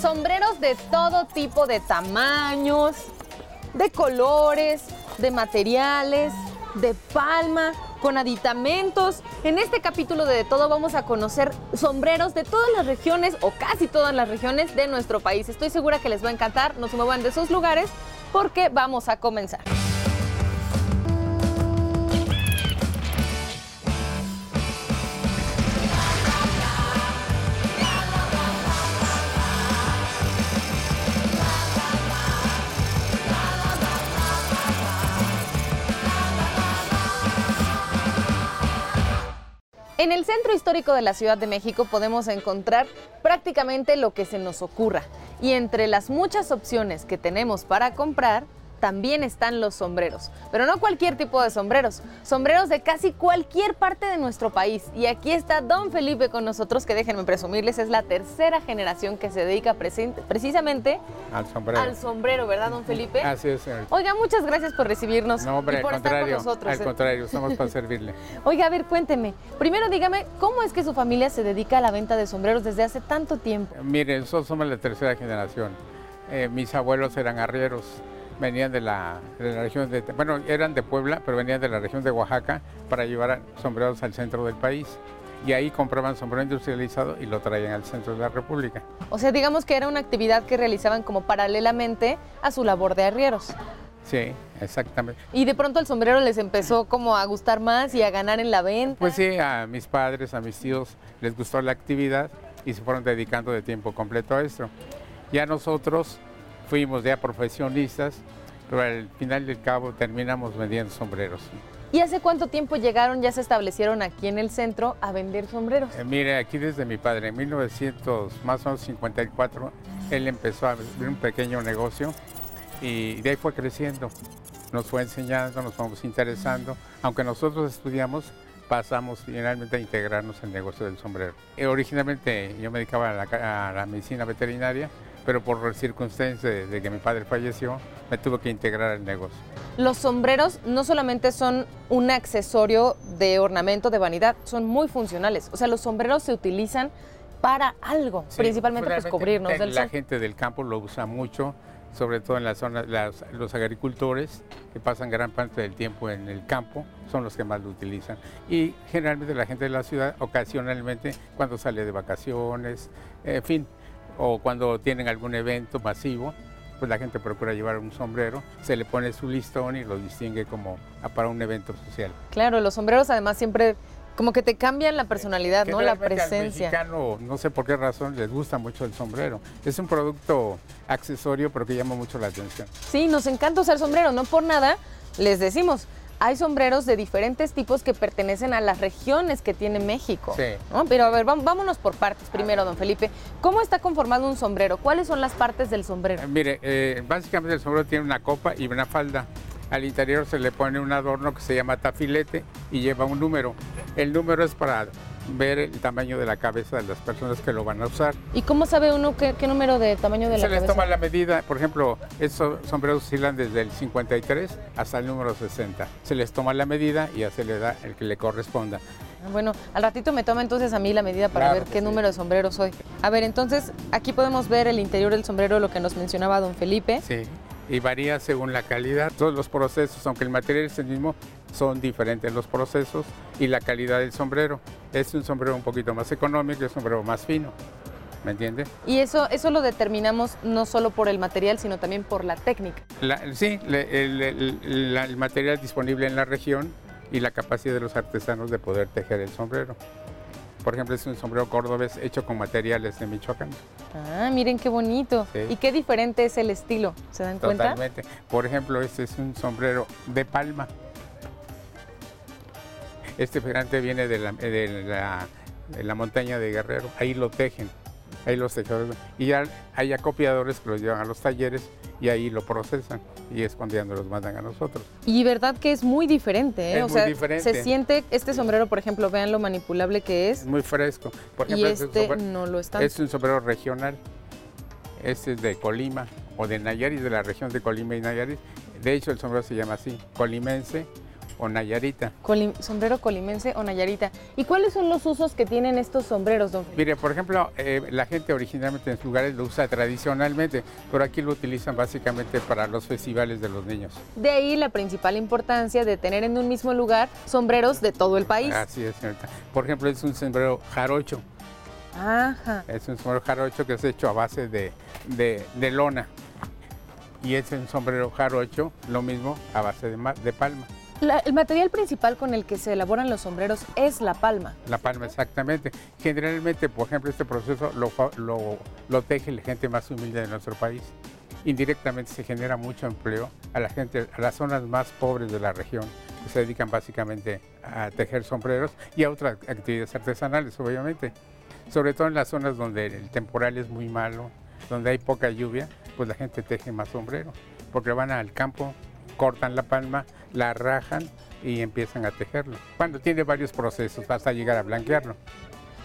Sombreros de todo tipo de tamaños, de colores, de materiales, de palma, con aditamentos. En este capítulo de De Todo vamos a conocer sombreros de todas las regiones o casi todas las regiones de nuestro país. Estoy segura que les va a encantar, no se muevan de esos lugares porque vamos a comenzar. En el centro histórico de la Ciudad de México podemos encontrar prácticamente lo que se nos ocurra. Y entre las muchas opciones que tenemos para comprar, también están los sombreros. Pero no cualquier tipo de sombreros, sombreros de casi cualquier parte de nuestro país. Y aquí está Don Felipe con nosotros, que déjenme presumirles, es la tercera generación que se dedica precisamente al sombrero. Al sombrero, ¿verdad, Don Felipe? Así es, Oiga, muchas gracias por recibirnos no, hombre, y por al estar contrario, con nosotros. Al contrario, estamos para servirle. Oiga, a ver, cuénteme. Primero dígame, ¿cómo es que su familia se dedica a la venta de sombreros desde hace tanto tiempo? Mire, nosotros somos la tercera generación. Eh, mis abuelos eran arrieros venían de la, región de, bueno, eran de Puebla, pero venían de la región de Oaxaca para llevar sombreros al centro del país. Y ahí compraban sombrero industrializado y lo traían al centro de la República. O sea, digamos que era una actividad que realizaban como paralelamente a su labor de arrieros. Sí, exactamente. Y de pronto el sombrero les empezó como a gustar más y a ganar en la venta. Pues sí, a mis padres, a mis tíos les gustó la actividad y se fueron dedicando de tiempo completo a esto. Ya nosotros fuimos ya profesionistas, pero al final del cabo terminamos vendiendo sombreros. ¿Y hace cuánto tiempo llegaron, ya se establecieron aquí en el centro a vender sombreros? Eh, mire, aquí desde mi padre, en 1900, más o menos 54, él empezó a abrir un pequeño negocio y de ahí fue creciendo. Nos fue enseñando, nos fuimos interesando. Aunque nosotros estudiamos, pasamos finalmente a integrarnos en el negocio del sombrero. Eh, originalmente yo me dedicaba a la medicina veterinaria, pero por circunstancias de, que mi padre falleció, me tuve que integrar al negocio. Los sombreros no solamente son un accesorio de ornamento, de vanidad, son muy funcionales. O sea, los sombreros se utilizan para algo, principalmente pues cubrirnos del La gente del campo lo usa mucho, sobre todo en la zona, los agricultores que pasan gran parte del tiempo en el campo son los que más lo utilizan. Y generalmente la gente de la ciudad, ocasionalmente, cuando sale de vacaciones, en fin, o cuando tienen algún evento masivo, pues la gente procura llevar un sombrero, se le pone su listón y lo distingue como para un evento social. Claro, los sombreros además siempre como que te cambian la personalidad, ¿no? La presencia. Al mexicano, no sé por qué razón, les gusta mucho el sombrero. Es un producto accesorio, pero que llama mucho la atención. Sí, nos encanta usar sombrero, no por nada les decimos, hay sombreros de diferentes tipos que pertenecen a las regiones que tiene México. Sí. Pero a ver, vámonos por partes primero, don Felipe. ¿Cómo está conformado un sombrero? ¿Cuáles son las partes del sombrero? mire, eh, básicamente el sombrero tiene una copa y una falda. Al interior se le pone un adorno que se llama tafilete y lleva un número. El número es para ver el tamaño de la cabeza de las personas que lo van a usar. ¿Y cómo sabe uno qué, número de tamaño de la cabeza? Se les toma la medida, por ejemplo, estos sombreros oscilan desde el 53 hasta el número 60. Se les toma la medida y ya se le da el que le corresponda. Ah, bueno, al ratito me toma entonces a mí la medida para ver qué número de sombrero soy. A ver, entonces aquí podemos ver el interior del sombrero, lo que nos mencionaba don Felipe. Sí y varía según la calidad. Todos los procesos, aunque el material es el mismo, son diferentes los procesos y la calidad del sombrero. Es un sombrero un poquito más económico y un sombrero más fino. ¿Me entiende? Y eso, eso lo determinamos no solo por el material, sino también por la técnica. sí, el material disponible en la región y la capacidad de los artesanos de poder tejer el sombrero. Por ejemplo, es un sombrero cordobés hecho con materiales de Michoacán. Ah, miren qué bonito. ¿Y qué diferente es el estilo? ¿Se dan cuenta? Totalmente. Por ejemplo, este es un sombrero de palma. Este figurante viene de la, de la montaña de Guerrero. Ahí lo tejen ahí los tejedores. Y ya hay acopiadores que los llevan a los talleres y ahí lo procesan y es cuando ya nos los mandan a nosotros. Y verdad que es muy diferente, ¿eh? o sea, se siente este sombrero, por ejemplo, vean lo manipulable que es. Es muy fresco. Por ejemplo, y este, este no lo está. Es un sombrero regional. Este es de Colima o de Nayarit, de la región de Colima y Nayarit. De hecho, el sombrero se llama así, colimense o nayarita. sombrero colimense o nayarita. ¿Y cuáles son los usos que tienen estos sombreros, don Mire, por ejemplo, eh, la gente originalmente en sus lugares lo usa tradicionalmente, pero aquí lo utilizan básicamente para los festivales de los niños. De ahí la principal importancia de tener en un mismo lugar sombreros de todo el país. Así es, señorita. Por ejemplo, es un sombrero jarocho. Ajá. Es un sombrero jarocho que es hecho a base de, de lona y es un sombrero jarocho, lo mismo a base de, de palma. El material principal con el que se elaboran los sombreros es la palma. La palma, exactamente. Generalmente, por ejemplo, este proceso lo, lo, lo teje la gente más humilde de nuestro país. Indirectamente se genera mucho empleo a la gente, a las zonas más pobres de la región, que se dedican básicamente a tejer sombreros y a otras actividades artesanales, obviamente. Sobre todo en las zonas donde el temporal es muy malo, donde hay poca lluvia, pues la gente teje más sombrero, porque van al campo, cortan la palma, la rajan y empiezan a tejerlo. Cuando tiene varios procesos hasta llegar a blanquearlo.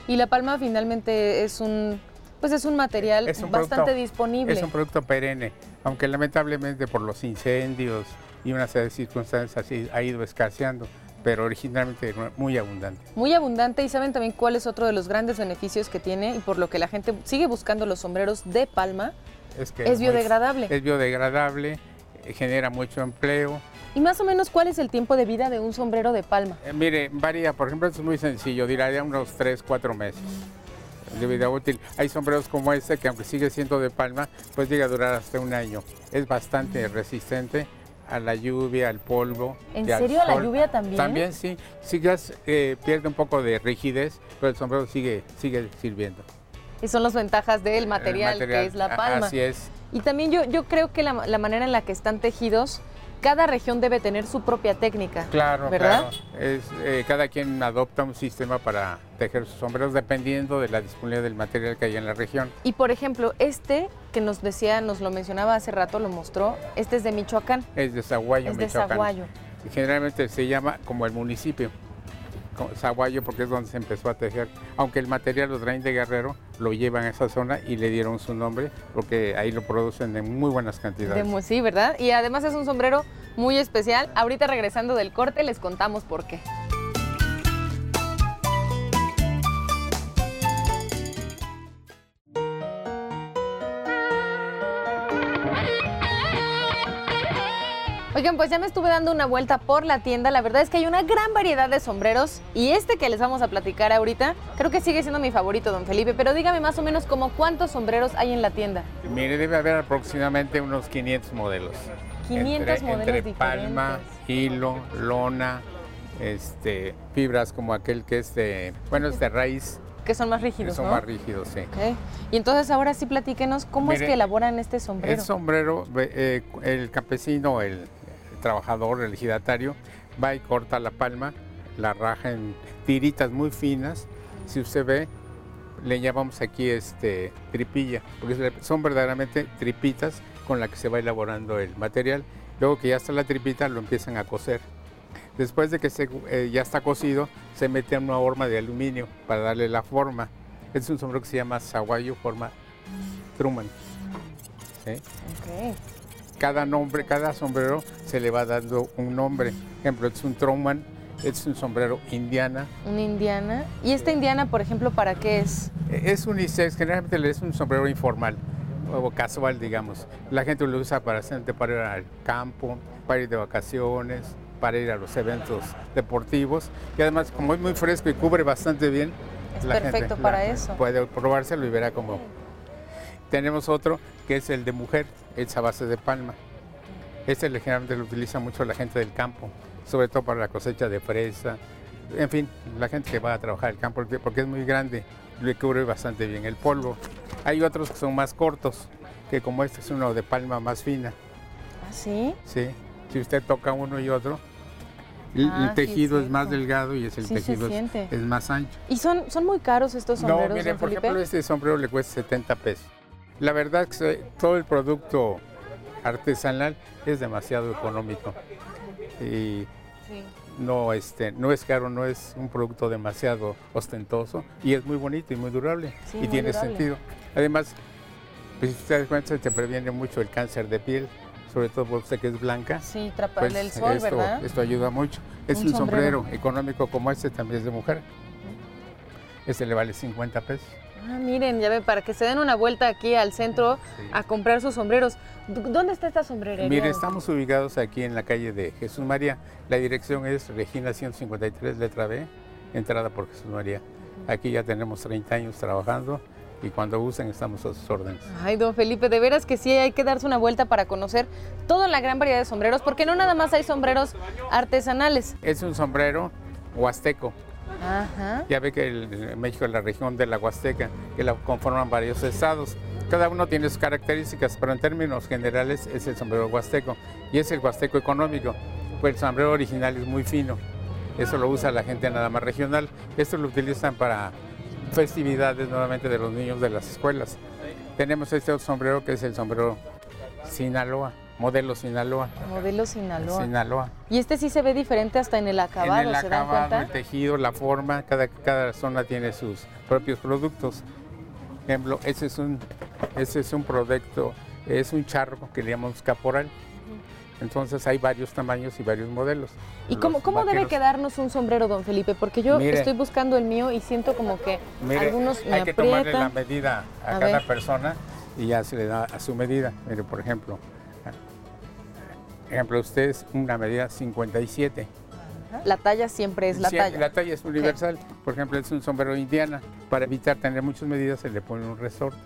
Y la palma finalmente es un, pues es un material bastante disponible. Es un producto perenne, aunque lamentablemente por los incendios y una serie de circunstancias así ha ido escaseando pero originalmente muy abundante. Muy abundante y saben también cuál es otro de los grandes beneficios que tiene y por lo que la gente sigue buscando los sombreros de palma. Es que es biodegradable. es biodegradable, genera mucho empleo. ¿Y más o menos cuál es el tiempo de vida de un sombrero de palma? Eh, mire, varía, por ejemplo, es muy sencillo, diría unos 3, 4 meses de vida útil. Hay sombreros como este que aunque sigue siendo de palma, pues llega a durar hasta un año. Es bastante resistente a la lluvia, al polvo. ¿En serio a la lluvia también? También sí, sí eh, pierde un poco de rigidez, pero el sombrero sigue, sigue sirviendo. Y son las ventajas del material, que es la palma. Así es. Y también yo, yo creo que la, la manera en la que están tejidos cada región debe tener su propia técnica. Claro, ¿verdad? Claro. Es, eh, cada quien adopta un sistema para tejer sus sombreros dependiendo de la disponibilidad del material que hay en la región. Y por ejemplo, este que nos decía, nos lo mencionaba hace rato, lo mostró, este es de Michoacán. Es de Zaguayo, Es de Zaguayo. generalmente se llama como el municipio. Zaguayo porque es donde se empezó a tejer. Aunque el material lo traen de Guerrero, lo llevan a esa zona y le dieron su nombre porque ahí lo producen en muy buenas cantidades. sí, ¿verdad? Y además es un sombrero muy especial. Ahorita regresando del corte les contamos por qué. Oigan, pues ya me estuve dando una vuelta por la tienda. La verdad es que hay una gran variedad de sombreros y este que les vamos a platicar ahorita creo que sigue siendo mi favorito, don Felipe. Pero dígame más o menos como cuántos sombreros hay en la tienda. Mire, debe haber aproximadamente unos 500 modelos. 500 modelos entre palma, hilo, lona, este, fibras como aquel que es de, bueno, es de raíz. Que son más rígidos, que son más rígidos, sí. Y entonces ahora sí platíquenos cómo es que elaboran este sombrero. El sombrero, eh, el campesino, el, trabajador, el ejidatario, va y corta la palma, la raja en tiritas muy finas. Si usted ve, le llamamos aquí este, tripilla, porque son verdaderamente tripitas con las que se va elaborando el material. Luego que ya está la tripita, lo empiezan a coser. Después de que eh, ya está cocido, se mete en una horma de aluminio para darle la forma. Es un sombrero que se llama Saguayo, forma Truman. ¿Sí? Cada nombre, cada sombrero se le va dando un nombre. Por ejemplo, es un Truman, es un sombrero indiana. ¿Una indiana? ¿Y esta indiana, por ejemplo, para qué es? Es unisex, generalmente es un sombrero informal o casual, digamos. La gente lo usa para, para ir al campo, para ir de vacaciones, para ir a los eventos deportivos. Y además, como es muy fresco y cubre bastante bien, es perfecto para eso. Puede probárselo y verá cómo. Tenemos otro que es el de mujer, es a base de palma. Este generalmente lo utiliza mucho la gente del campo, sobre todo para la cosecha de fresa. En fin, la gente que va a trabajar el campo, porque es muy grande, le cubre bastante bien el polvo. Hay otros que son más cortos, que como este es uno de palma más fina. ¿Ah, sí? Sí. Si usted toca uno y otro, el, ah, tejido es, más delgado y es el tejido es, más ancho. ¿Y son, son muy caros estos sombreros? No, miren, por ejemplo, este sombrero le cuesta 70 pesos. La verdad es que todo el producto artesanal es demasiado económico y no, este, no es caro, no es un producto demasiado ostentoso y es muy bonito y muy durable y tiene sentido. Además, pues, si te das cuenta, te previene mucho el cáncer de piel, sobre todo por usted que es blanca. Sí, pues el sol, esto, ¿verdad? Esto ayuda mucho. Es un, sombrero. económico como este, también es de mujer. Este le vale 50 pesos. Ah, miren, ya ve, para que se den una vuelta aquí al centro a comprar sus sombreros. ¿Dónde está esta sombrerería? Mire, estamos ubicados aquí en la calle de Jesús María. La dirección es Regina 153, letra B, entrada por Jesús María. Aquí ya tenemos 30 años trabajando y cuando gusten estamos a sus órdenes. Ay, don Felipe, de veras que sí hay que darse una vuelta para conocer toda la gran variedad de sombreros, porque no nada más hay sombreros artesanales. Es un sombrero huasteco. Ya ve que el, México es la región de la Huasteca, que la conforman varios estados. Cada uno tiene sus características, pero en términos generales es el sombrero huasteco y es el huasteco económico, pues el sombrero original es muy fino. Eso lo usa la gente nada más regional. Esto lo utilizan para festividades nuevamente de los niños de las escuelas. Tenemos este otro sombrero que es el sombrero Sinaloa, modelo Sinaloa. Modelo Sinaloa. Sinaloa. Y este sí se ve diferente hasta en el acabado, en el acabado, el tejido, la forma, cada, cada zona tiene sus propios productos. Por ejemplo, ese es un, ese es un producto, es un charro que le llamamos caporal. Entonces hay varios tamaños y varios modelos. ¿Y cómo, cómo debe quedarnos un sombrero, don Felipe? Porque yo estoy buscando el mío y siento como que algunos me Hay que tomarle la medida a, cada persona y ya se le da a su medida. Mire, por ejemplo, ejemplo, usted es una medida 57. La talla siempre es la talla. La talla es universal. Por ejemplo, es un sombrero indiana. Para evitar tener muchas medidas se le pone un resorte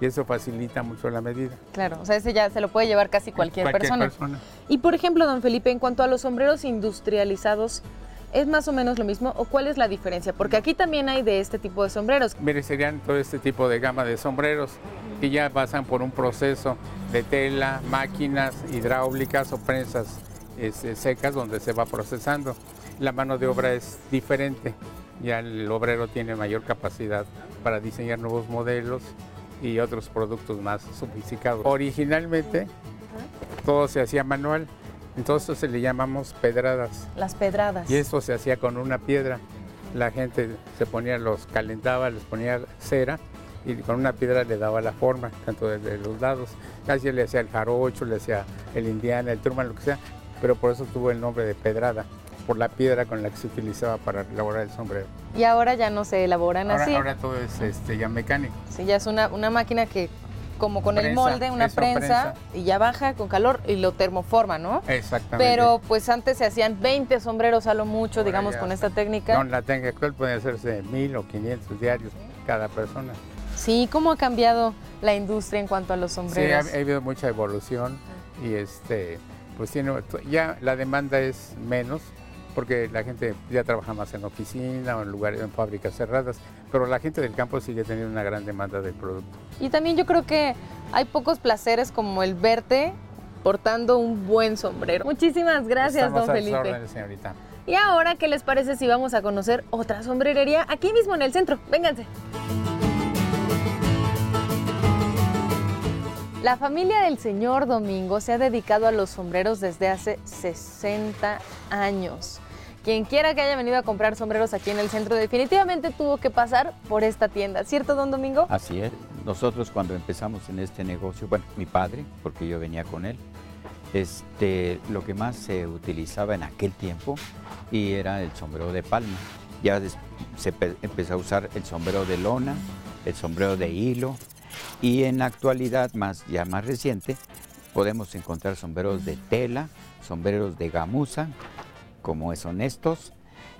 y eso facilita mucho la medida. Claro, o sea, ese ya se lo puede llevar casi cualquier, persona. Y por ejemplo, don Felipe, en cuanto a los sombreros industrializados, ¿es más o menos lo mismo o cuál es la diferencia? Porque aquí también hay de este tipo de sombreros. Mire, serían todo este tipo de gama de sombreros que ya pasan por un proceso de tela, máquinas hidráulicas o prensas este, secas donde se va procesando. La mano de obra es diferente, ya el obrero tiene mayor capacidad para diseñar nuevos modelos y otros productos más sofisticados. Originalmente todo se hacía manual, entonces se le llamamos pedradas. Las pedradas. Y esto se hacía con una piedra. La gente se ponía, los calentaba, les ponía cera y con una piedra le daba la forma, tanto de, los lados. Casi le hacía el jarocho, le hacía el indiana, el turman, lo que sea, pero por eso tuvo el nombre de pedrada por la piedra con la que se utilizaba para elaborar el sombrero. Y ahora ya no se elaboran así. Ahora todo es este, ya mecánico. Sí, ya es una, una máquina que como con el molde, una prensa, y ya baja con calor y lo termoforma, ¿no? Exactamente. Pero pues antes se hacían 20 sombreros a lo mucho, digamos, con esta técnica. Con la técnica actual pueden hacerse mil o 500 diarios cada persona. Sí, ¿cómo ha cambiado la industria en cuanto a los sombreros? Sí, ha, ha habido mucha evolución y este, pues tiene, ya la demanda es menos, porque la gente ya trabaja más en oficina o en lugares, en fábricas cerradas, pero la gente del campo sigue teniendo una gran demanda del producto. Y también yo creo que hay pocos placeres como el verte portando un buen sombrero. Muchísimas gracias, don Felipe. Órdenes, señorita. Y ahora, ¿qué les parece si vamos a conocer otra sombrerería aquí mismo en el centro? Vénganse. La familia del señor Domingo se ha dedicado a los sombreros desde hace 60 años. Quien quiera que haya venido a comprar sombreros aquí en el centro definitivamente tuvo que pasar por esta tienda, ¿cierto, don Domingo? Así es. Nosotros cuando empezamos en este negocio, bueno, mi padre, porque yo venía con él, este, lo que más se utilizaba en aquel tiempo y era el sombrero de palma. Ya se empezó a usar el sombrero de lona, el sombrero de hilo y en la actualidad, más, ya más reciente, podemos encontrar sombreros de tela, sombreros de gamuza, como son estos,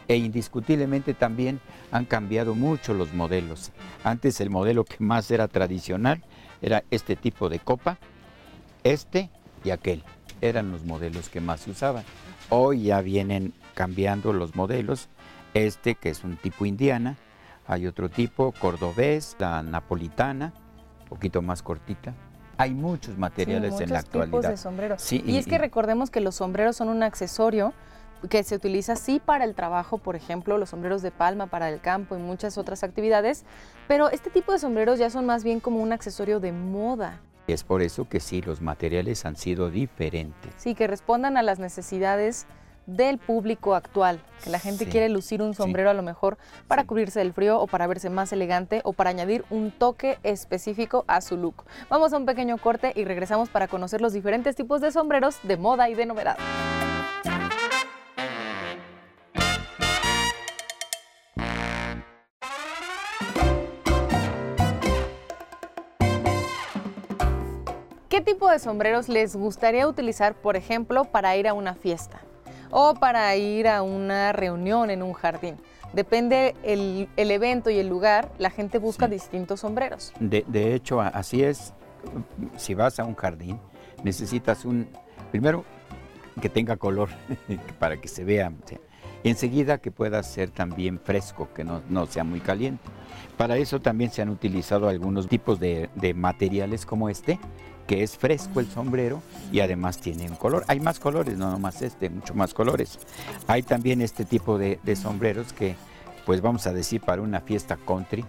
e indiscutiblemente también han cambiado mucho los modelos. Antes el modelo que más era tradicional era este tipo de copa, este y aquel. Eran los modelos que más se usaban. Hoy ya vienen cambiando los modelos. Este que es un tipo indiana, hay otro tipo cordobés, la napolitana, un poquito más cortita. Hay muchos materiales en la actualidad. Tipos de sombreros. y, es que recordemos que los sombreros son un accesorio que se utiliza sí para el trabajo, por ejemplo, los sombreros de palma para el campo y muchas otras actividades, pero este tipo de sombreros ya son más bien como un accesorio de moda. Es por eso que sí, los materiales han sido diferentes. Sí, que respondan a las necesidades del público actual, que la gente Sí. quiere lucir un sombrero a lo mejor para Sí. cubrirse del frío o para verse más elegante o para añadir un toque específico a su look. Vamos a un pequeño corte y regresamos para conocer los diferentes tipos de sombreros de moda y de novedad. Tipo de sombreros les gustaría utilizar, por ejemplo, para ir a una fiesta o para ir a una reunión en un jardín? Depende el, el evento y el lugar, la gente busca Sí. distintos sombreros. De, de hecho, así es. Si vas a un jardín, necesitas un, primero, que tenga color para que se vea. Enseguida que pueda ser también fresco, que no, no sea muy caliente. Para eso también se han utilizado algunos tipos de, de materiales como este, que es fresco el sombrero y además tiene un color. Hay más colores, no nomás este, mucho más colores. Hay también este tipo de, de sombreros que, pues vamos a decir, para una fiesta country,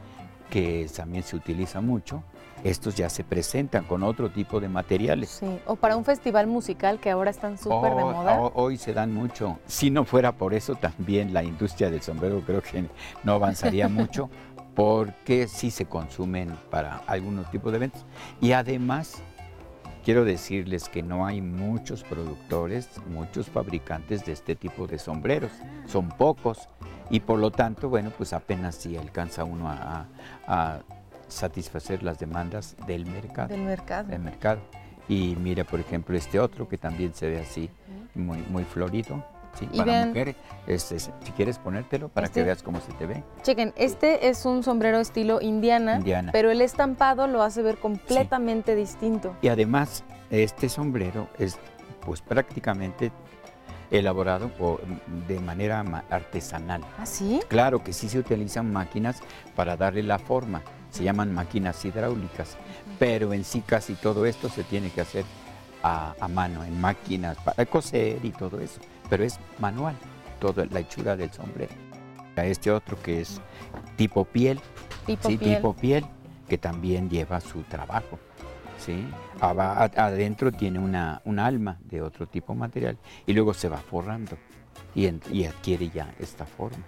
que también se utiliza mucho. Estos ya se presentan con otro tipo de materiales. Sí, o para un festival musical que ahora están súper de Hoy- moda. ho- Hoy se dan mucho. Si no fuera por eso, también la industria del sombrero creo que no avanzaría mucho, porque sí se consumen para algunos tipos de eventos. Y además, quiero decirles que no hay muchos productores, muchos fabricantes de este tipo de sombreros. Son pocos. Y por lo tanto, bueno, pues apenas si alcanza uno a- a- a satisfacer las demandas del mercado del mercado. del mercado. Y mira, por ejemplo, este otro que también se ve así, muy, muy florido. ¿Sí? Y Para vean- mujeres, Este, si quieres ponértelo para Este- que veas cómo se te ve. Chequen, este es un sombrero estilo indiana, Indiana. pero el estampado lo hace ver completamente distinto. Y además, este sombrero es pues prácticamente elaborado por- de manera ma- artesanal. ¿Ah, sí? Claro que sí se utilizan máquinas para darle la forma, se llaman máquinas hidráulicas, pero en sí casi todo esto se tiene que hacer a, a mano, en máquinas para coser y todo eso, pero es manual, toda la hechura del sombrero. A Este otro que es tipo piel, Tipo sí, piel. tipo piel, que también lleva su trabajo. ¿sí? Adentro tiene una, un alma de otro tipo de material y luego se va forrando y, en- y adquiere ya esta forma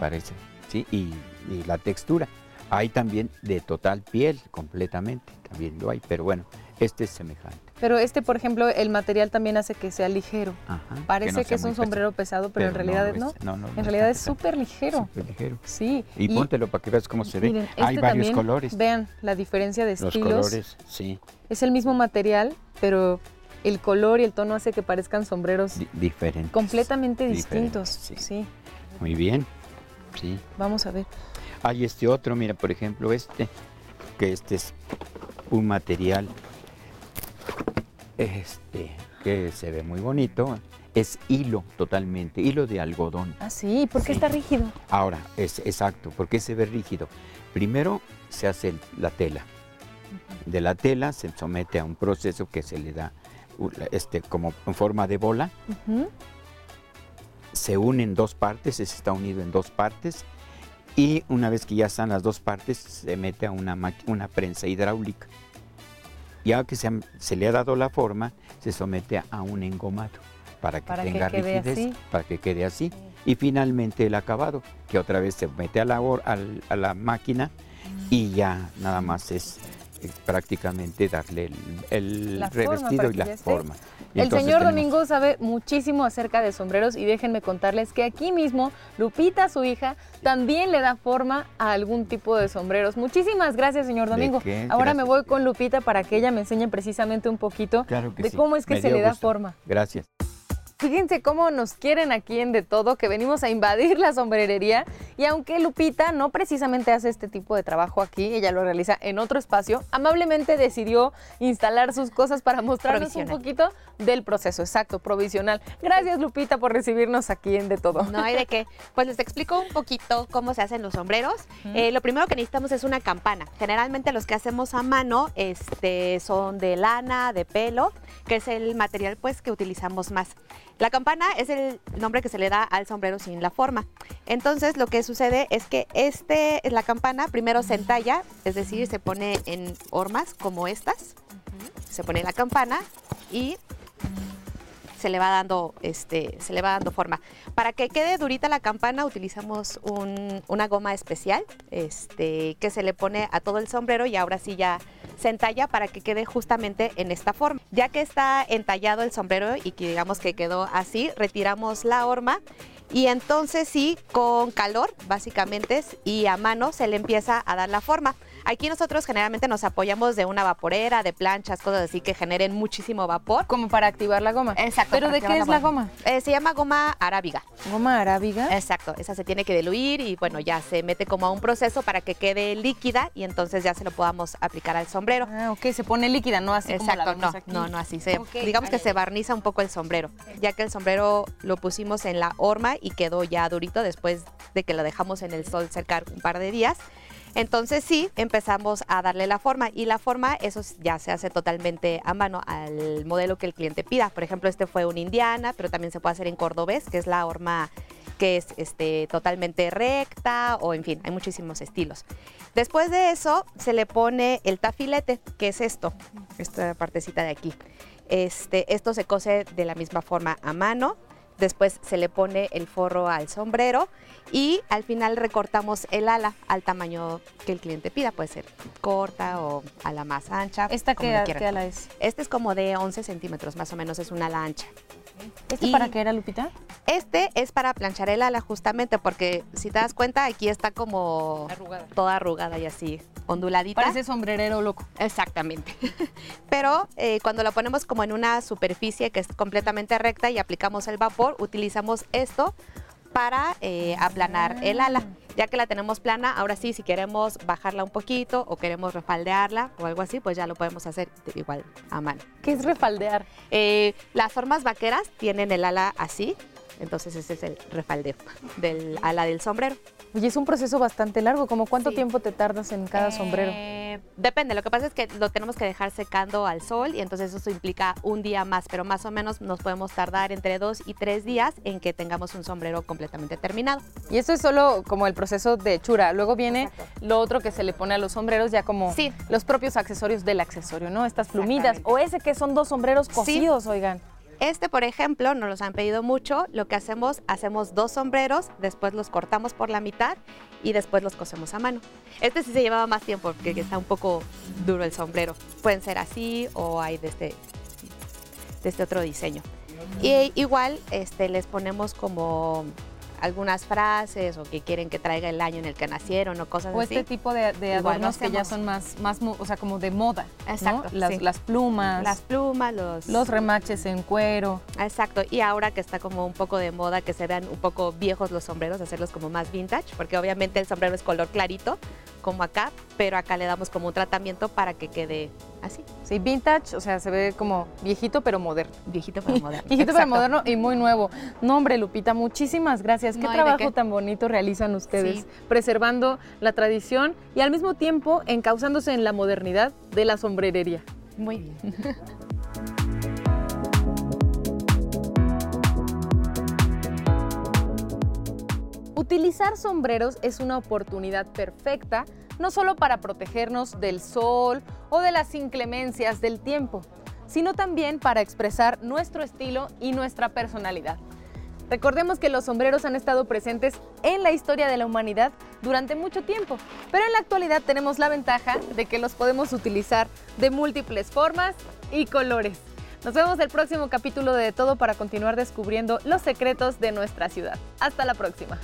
parece, ¿sí? Y, y la textura. Hay también de total piel, completamente, también lo hay, pero bueno, este es semejante. Pero este, por ejemplo, el material también hace que sea ligero. Ajá, Parece no que, es un sombrero pesado, pero, en realidad no. en realidad es súper ligero. Súper ligero. Sí. Y, póntelo para que veas cómo se ve. miren, Hay este varios también, colores. Vean la diferencia de Los estilos. colores, sí, Es el mismo material, pero el color y el tono hace que parezcan sombreros di- diferentes. completamente diferentes, distintos. sí. sí, Muy bien, sí. vamos a ver. Hay este otro, mira, por ejemplo, este, que este es un material este, que se ve muy bonito. Es hilo totalmente, hilo de algodón. Ah, sí, ¿por qué Sí. está rígido? Ahora, es exacto, ¿por qué se ve rígido? Primero se hace la tela. De la tela se somete a un proceso que se le da este, como en forma de bola. Se une en dos partes, está unido en dos partes y una vez que ya están las dos partes se mete a una, una prensa hidráulica. Ya que se, se le ha dado la forma, se somete a un engomado para que Para tenga rigidez, así. para que quede así. Y finalmente el acabado, que otra vez se mete a la, a la máquina y ya nada más es prácticamente darle el, revestido y la esté. forma. Y El señor tenemos- Domingo sabe muchísimo acerca de sombreros y déjenme contarles que aquí mismo Lupita, su hija, también le da forma a algún tipo de sombreros. Muchísimas gracias, señor ¿De Domingo. Ahora me voy con Lupita para que ella me enseñe precisamente un poquito Claro de sí. cómo es que Me se le da gusto. forma. Gracias. Fíjense cómo nos quieren aquí en De Todo, que venimos a invadir la sombrerería. Y aunque Lupita no precisamente hace este tipo de trabajo aquí, ella lo realiza en otro espacio, amablemente decidió instalar sus cosas para mostrarnos un poquito del proceso, exacto, provisional. Gracias Lupita por recibirnos aquí en De Todo. No hay de qué. Pues les explico un poquito cómo se hacen los sombreros. Eh, lo primero que necesitamos es una campana. Generalmente los que hacemos a mano este, son de lana, de pelo, que es el material pues que utilizamos más. La campana es el nombre que se le da al sombrero sin la forma. Entonces lo que sucede es que este, la campana primero se entalla, es decir, se pone en hormas como estas. Se pone la campana y se le va dando, este, se le va dando forma. Para que quede durita la campana utilizamos un- una goma especial este, que se le pone a todo el sombrero y ahora sí ya se entalla para que quede justamente en esta forma. Ya que está entallado el sombrero y que digamos que quedó así, retiramos la horma y entonces sí, con calor básicamente y a mano se le empieza a dar la forma. Aquí nosotros generalmente nos apoyamos de una vaporera, de planchas, cosas así que generen muchísimo vapor. Como para activar la goma. Exacto. ¿Pero de qué es la goma? Eh, se llama goma arábiga. ¿Goma arábiga? Exacto, esa se tiene que diluir y bueno, ya se mete como a un proceso para que quede líquida y entonces ya se lo podamos aplicar al sombrero. Ah, ok, se pone líquida, no así como la Exacto, no, aquí. no, no así se, digamos que se barniza un poco el sombrero, ya que el sombrero lo pusimos en la horma y quedó ya durito después de que lo dejamos en el sol cercar un par de días. Entonces sí, empezamos a darle la forma y la forma eso ya se hace totalmente a mano al modelo que el cliente pida. Por ejemplo, este fue un indiana, pero también se puede hacer en cordobés, que es la horma que es este, totalmente recta o en fin, hay muchísimos estilos. Después de eso se le pone el tafilete, que es esto, esta partecita de aquí. Este, esto se cose de la misma forma a mano. Después se le pone el forro al sombrero y al final recortamos el ala al tamaño que el cliente pida. Puede ser corta o ala más ancha. ¿Esta como qué, qué ala es? Este es como de 11 centímetros más o menos, es una ala ancha. ¿Este Y- para qué era, Lupita? Este es para planchar el ala justamente porque si te das cuenta aquí está como Arrugada. toda arrugada y así onduladita. Parece sombrerero loco. Exactamente. Pero eh, cuando lo ponemos como en una superficie que es completamente recta y aplicamos el vapor, utilizamos esto para eh, aplanar el ala. Ya que la tenemos plana, ahora sí, si queremos bajarla un poquito o queremos refaldearla o algo así, pues ya lo podemos hacer igual a mano. ¿Qué es refaldear? Eh, las formas vaqueras tienen el ala así, entonces ese es el refaldeo del ala del sombrero. Oye, es un proceso bastante largo. ¿Cómo cuánto Sí. tiempo te tardas en cada sombrero? Eh, depende, lo que pasa es que lo tenemos que dejar secando al sol y entonces eso implica un día más, pero más o menos nos podemos tardar entre dos y tres días en que tengamos un sombrero completamente terminado. Y eso es solo como el proceso de hechura. Luego viene Exacto. lo otro que se le pone a los sombreros, ya como Sí. los propios accesorios del accesorio, ¿no? Estas plumitas. O ese que son dos sombreros cosidos, oigan. Este, por ejemplo, nos los han pedido mucho. Lo que hacemos, hacemos dos sombreros, después los cortamos por la mitad y después los cosemos a mano. Este sí se llevaba más tiempo porque está un poco duro el sombrero. Pueden ser así o hay de este, de este otro diseño. Y igual este, les ponemos como algunas frases o que quieren que traiga el año en el que nacieron o cosas O así. este tipo de, de adornos que ya son más, más, o sea, como de moda. ¿no? Exacto, Las, sí. las plumas, Las plumas, los... los remaches en cuero. Exacto, y ahora que está como un poco de moda que se vean un poco viejos los sombreros, hacerlos como más vintage, porque obviamente el sombrero es color clarito, como acá, pero acá le damos como un tratamiento para que quede así, Sí, vintage, o sea, se ve como viejito pero moderno. viejito pero moderno. Viejito pero Exacto. moderno y muy nuevo. No, hombre, Lupita, muchísimas gracias. Qué No de trabajo qué. tan bonito realizan ustedes, Sí. preservando la tradición y al mismo tiempo encauzándose en la modernidad de la sombrerería. Muy bien. Utilizar sombreros es una oportunidad perfecta no solo para protegernos del sol o de las inclemencias del tiempo, sino también para expresar nuestro estilo y nuestra personalidad. Recordemos que los sombreros han estado presentes en la historia de la humanidad durante mucho tiempo, pero en la actualidad tenemos la ventaja de que los podemos utilizar de múltiples formas y colores. Nos vemos el próximo capítulo de De Todo para continuar descubriendo los secretos de nuestra ciudad. Hasta la próxima.